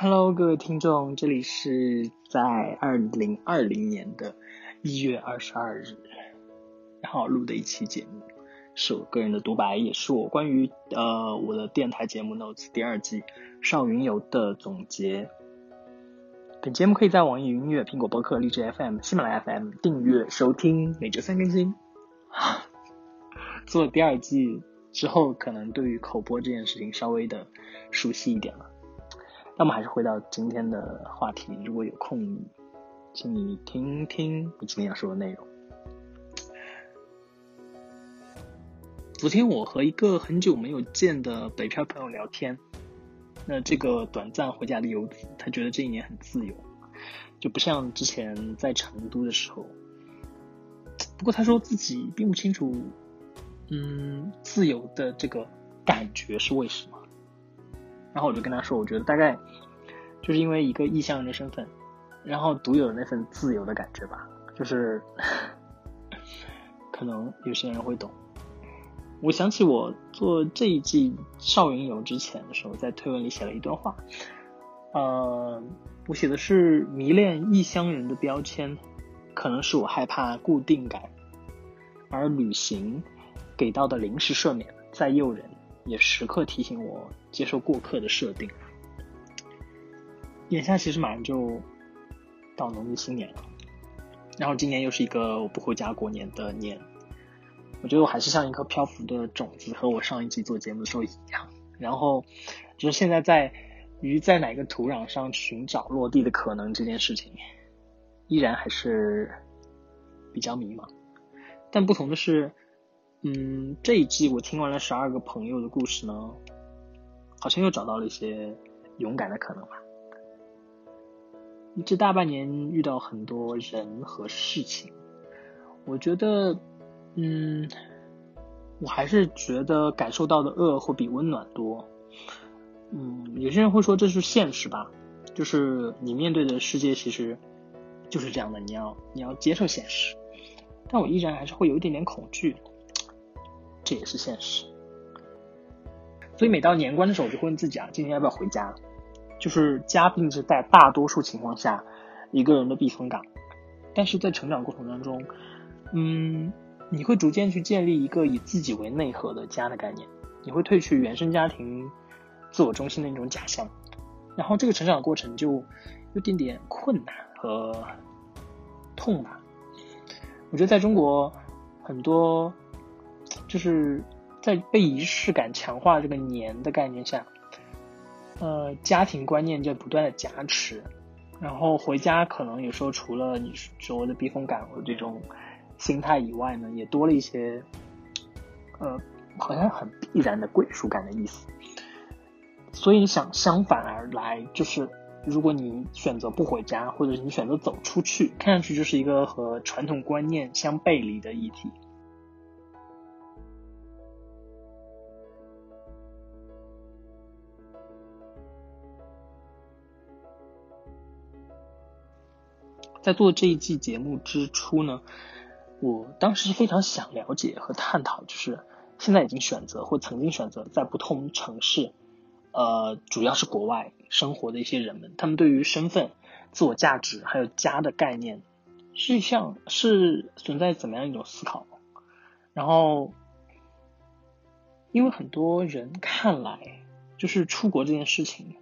Hello，各位听众，这里是在二零二零年的一月二十二日，然后录的一期节目，是我个人的独白，也是我关于呃我的电台节目 Notes 第二季少云游的总结。本节目可以在网易云音乐、苹果播客、荔枝 FM、喜马拉雅 FM 订阅收听，每周三更新。做第二季之后，可能对于口播这件事情稍微的熟悉一点了。那么还是回到今天的话题，如果有空，请你听听我今天要说的内容。昨天我和一个很久没有见的北漂朋友聊天，那这个短暂回家的游子，他觉得这一年很自由，就不像之前在成都的时候。不过他说自己并不清楚，嗯，自由的这个感觉是为什么。然后我就跟他说，我觉得大概就是因为一个异乡人的身份，然后独有的那份自由的感觉吧，就是 可能有些人会懂。我想起我做这一季少云游之前的时候，在推文里写了一段话，呃，我写的是迷恋异乡人的标签，可能是我害怕固定感，而旅行给到的临时赦免再诱人。也时刻提醒我接受过客的设定。眼下其实马上就到农历新年了，然后今年又是一个我不回家过年的年，我觉得我还是像一颗漂浮的种子，和我上一季做节目的时候一样。然后就是现在在于在哪个土壤上寻找落地的可能这件事情，依然还是比较迷茫。但不同的是。嗯，这一季我听完了十二个朋友的故事呢，好像又找到了一些勇敢的可能吧。这大半年遇到很多人和事情，我觉得，嗯，我还是觉得感受到的恶会比温暖多。嗯，有些人会说这是现实吧，就是你面对的世界其实就是这样的，你要你要接受现实。但我依然还是会有一点点恐惧。这也是现实，所以每到年关的时候，我就会问自己啊，今年要不要回家？就是家并不是在大多数情况下一个人的避风港，但是在成长过程当中，嗯，你会逐渐去建立一个以自己为内核的家的概念，你会褪去原生家庭自我中心的那种假象，然后这个成长过程就有点点困难和痛吧。我觉得在中国很多。就是在被仪式感强化这个年的概念下，呃，家庭观念在不断的加持，然后回家可能有时候除了你所谓的避风港或这种心态以外呢，也多了一些，呃，好像很必然的归属感的意思。所以想相反而来，就是如果你选择不回家，或者你选择走出去，看上去就是一个和传统观念相背离的议题。在做这一季节目之初呢，我当时是非常想了解和探讨，就是现在已经选择或曾经选择在不同城市，呃，主要是国外生活的一些人们，他们对于身份、自我价值还有家的概念，是像是存在怎么样一种思考？然后，因为很多人看来，就是出国这件事情。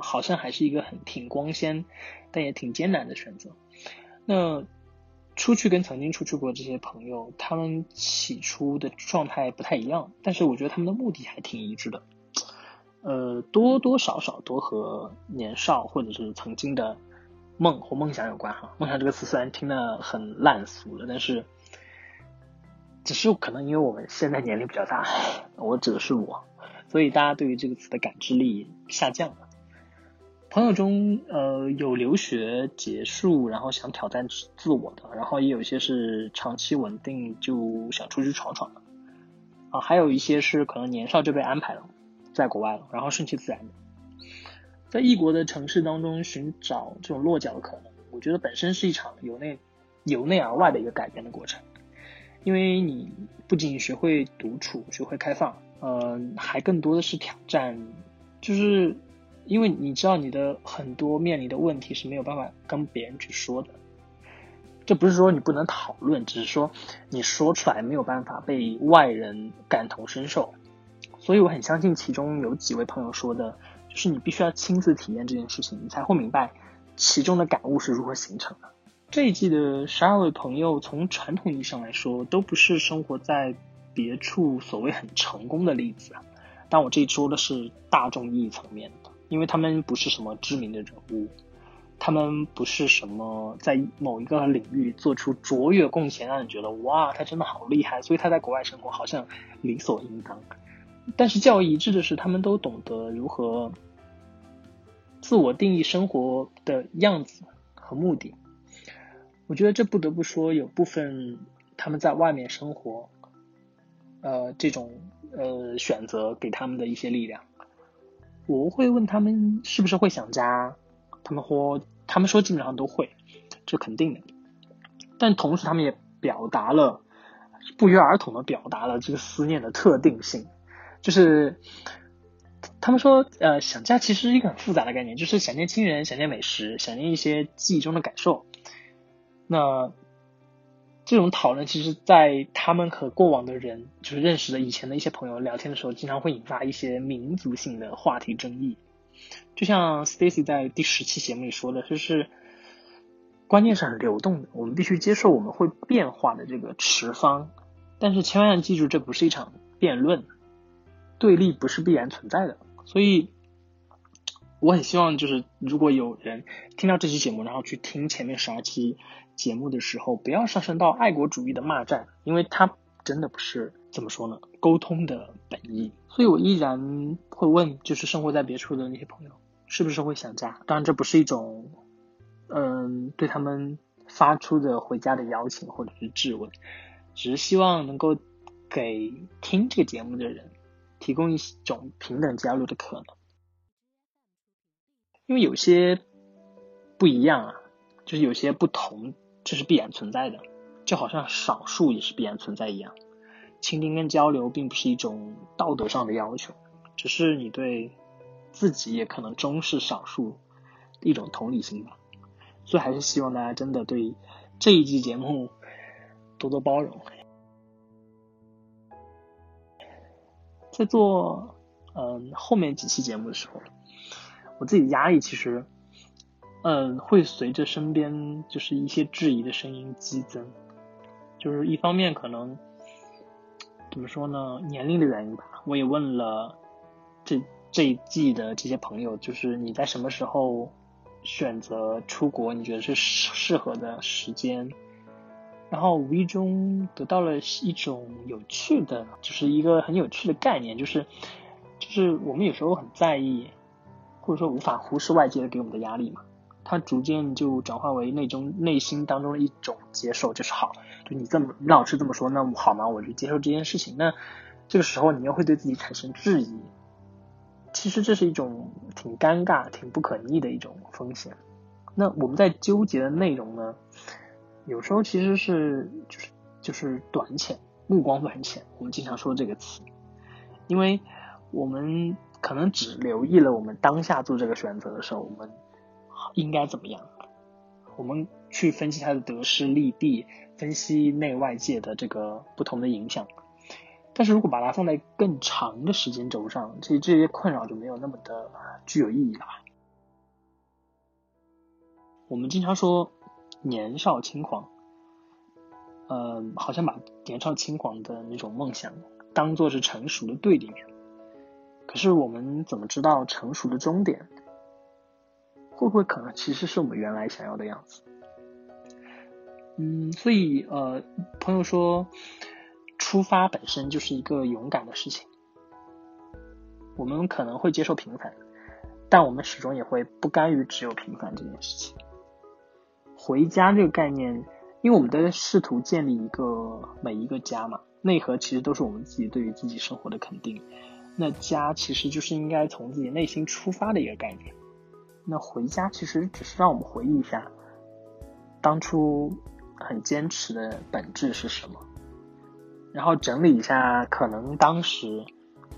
好像还是一个很挺光鲜，但也挺艰难的选择。那出去跟曾经出去过这些朋友，他们起初的状态不太一样，但是我觉得他们的目的还挺一致的。呃，多多少少都和年少或者是曾经的梦或梦想有关哈。梦想这个词虽然听得很烂俗了，但是只是可能因为我们现在年龄比较大，我指的是我，所以大家对于这个词的感知力下降了。朋友中，呃，有留学结束，然后想挑战自我的，然后也有一些是长期稳定就想出去闯闯的，啊，还有一些是可能年少就被安排了在国外了，然后顺其自然的，在异国的城市当中寻找这种落脚的可能，我觉得本身是一场由内由内而外的一个改变的过程，因为你不仅学会独处，学会开放，呃，还更多的是挑战，就是。因为你知道你的很多面临的问题是没有办法跟别人去说的。这不是说你不能讨论，只是说你说出来没有办法被外人感同身受。所以我很相信其中有几位朋友说的，就是你必须要亲自体验这件事情，你才会明白其中的感悟是如何形成的。这一季的十二位朋友，从传统意义上来说，都不是生活在别处所谓很成功的例子。但我这一说的是大众意义层面的，因为他们不是什么知名的人物。他们不是什么在某一个领域做出卓越贡献，让你觉得哇，他真的好厉害，所以他在国外生活好像理所应当。但是较为一致的是，他们都懂得如何自我定义生活的样子和目的。我觉得这不得不说，有部分他们在外面生活，呃，这种呃选择给他们的一些力量。我会问他们是不是会想家，他们说。他们说基本上都会，这肯定的。但同时，他们也表达了不约而同的表达了这个思念的特定性，就是他们说，呃，想家其实是一个很复杂的概念，就是想念亲人、想念美食、想念一些记忆中的感受。那这种讨论，其实，在他们和过往的人，就是认识的以前的一些朋友聊天的时候，经常会引发一些民族性的话题争议。就像 Stacy 在第十期节目里说的，就是观念是很流动的，我们必须接受我们会变化的这个持方，但是千万要记住，这不是一场辩论，对立不是必然存在的。所以我很希望，就是如果有人听到这期节目，然后去听前面十二期节目的时候，不要上升到爱国主义的骂战，因为它真的不是。怎么说呢？沟通的本意，所以我依然会问，就是生活在别处的那些朋友，是不是会想家？当然，这不是一种，嗯，对他们发出的回家的邀请或者是质问，只是希望能够给听这个节目的人提供一种平等交流的可能。因为有些不一样啊，就是有些不同，这是必然存在的，就好像少数也是必然存在一样。倾听跟交流并不是一种道德上的要求，只是你对自己也可能终是少数一种同理心吧。所以还是希望大家真的对这一季节目多多包容。在做嗯后面几期节目的时候，我自己压力其实嗯会随着身边就是一些质疑的声音激增，就是一方面可能。怎么说呢？年龄的原因吧。我也问了这这一季的这些朋友，就是你在什么时候选择出国？你觉得是适合的时间？然后无意中得到了一种有趣的，就是一个很有趣的概念，就是就是我们有时候很在意，或者说无法忽视外界给我们的压力嘛。它逐渐就转化为那种内心当中的一种接受，就是好。就你这么你老是这么说，那我好吗？我就接受这件事情。那这个时候你又会对自己产生质疑，其实这是一种挺尴尬、挺不可逆的一种风险。那我们在纠结的内容呢，有时候其实是就是就是短浅，目光短浅。我们经常说这个词，因为我们可能只留意了我们当下做这个选择的时候，我们应该怎么样。我们去分析它的得失利弊，分析内外界的这个不同的影响。但是如果把它放在更长的时间轴上，其实这些困扰就没有那么的具有意义了吧。我们经常说年少轻狂，嗯，好像把年少轻狂的那种梦想当做是成熟的对立面。可是我们怎么知道成熟的终点？会不会可能其实是我们原来想要的样子？嗯，所以呃，朋友说，出发本身就是一个勇敢的事情。我们可能会接受平凡，但我们始终也会不甘于只有平凡这件事情。回家这个概念，因为我们在试图建立一个每一个家嘛，内核其实都是我们自己对于自己生活的肯定。那家其实就是应该从自己内心出发的一个概念。那回家其实只是让我们回忆一下，当初很坚持的本质是什么，然后整理一下可能当时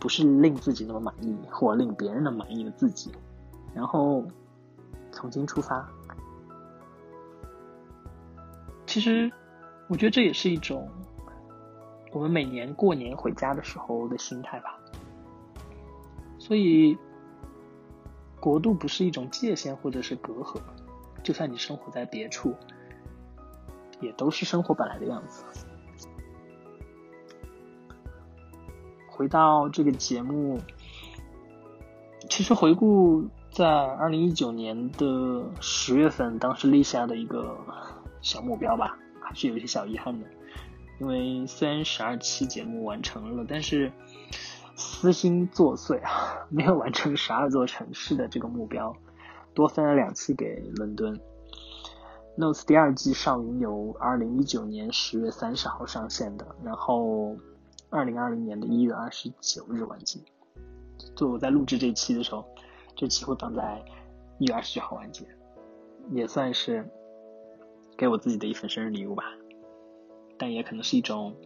不是令自己那么满意或令别人的满意的自己，然后重新出发。其实，我觉得这也是一种我们每年过年回家的时候的心态吧。所以，国度不是一种界限或者是隔阂，就算你生活在别处，也都是生活本来的样子。回到这个节目，其实回顾在二零一九年的十月份，当时立下的一个小目标吧，还是有一些小遗憾的。因为虽然十二期节目完成了，但是私心作祟啊，没有完成十二座城市的这个目标，多分了两期给伦敦。Notes 第二季上云由二零一九年十月三十号上线的，然后。二零二零年的一月二十九日完结。就我在录制这期的时候，这期会放在一月二十九号完结，也算是给我自己的一份生日礼物吧。但也可能是一种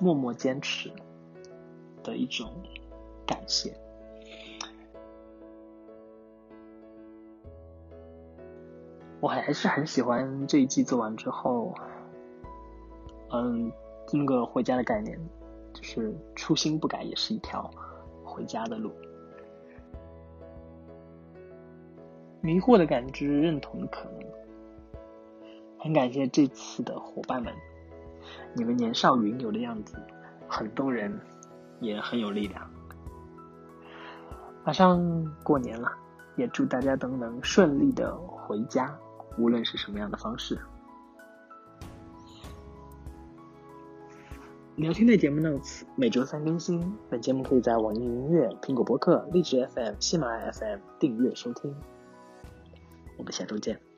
默默坚持的一种感谢。我还是很喜欢这一季做完之后，嗯。那个回家的概念，就是初心不改，也是一条回家的路。迷惑的感知，认同的可能。很感谢这次的伙伴们，你们年少云游的样子很动人，也很有力量。马上过年了，也祝大家都能顺利的回家，无论是什么样的方式。聊天类节目 Notes 每周三更新，本节目可以在网易云音乐、苹果播客、荔枝 FM、喜马拉雅 FM 订阅收听。我们下周见。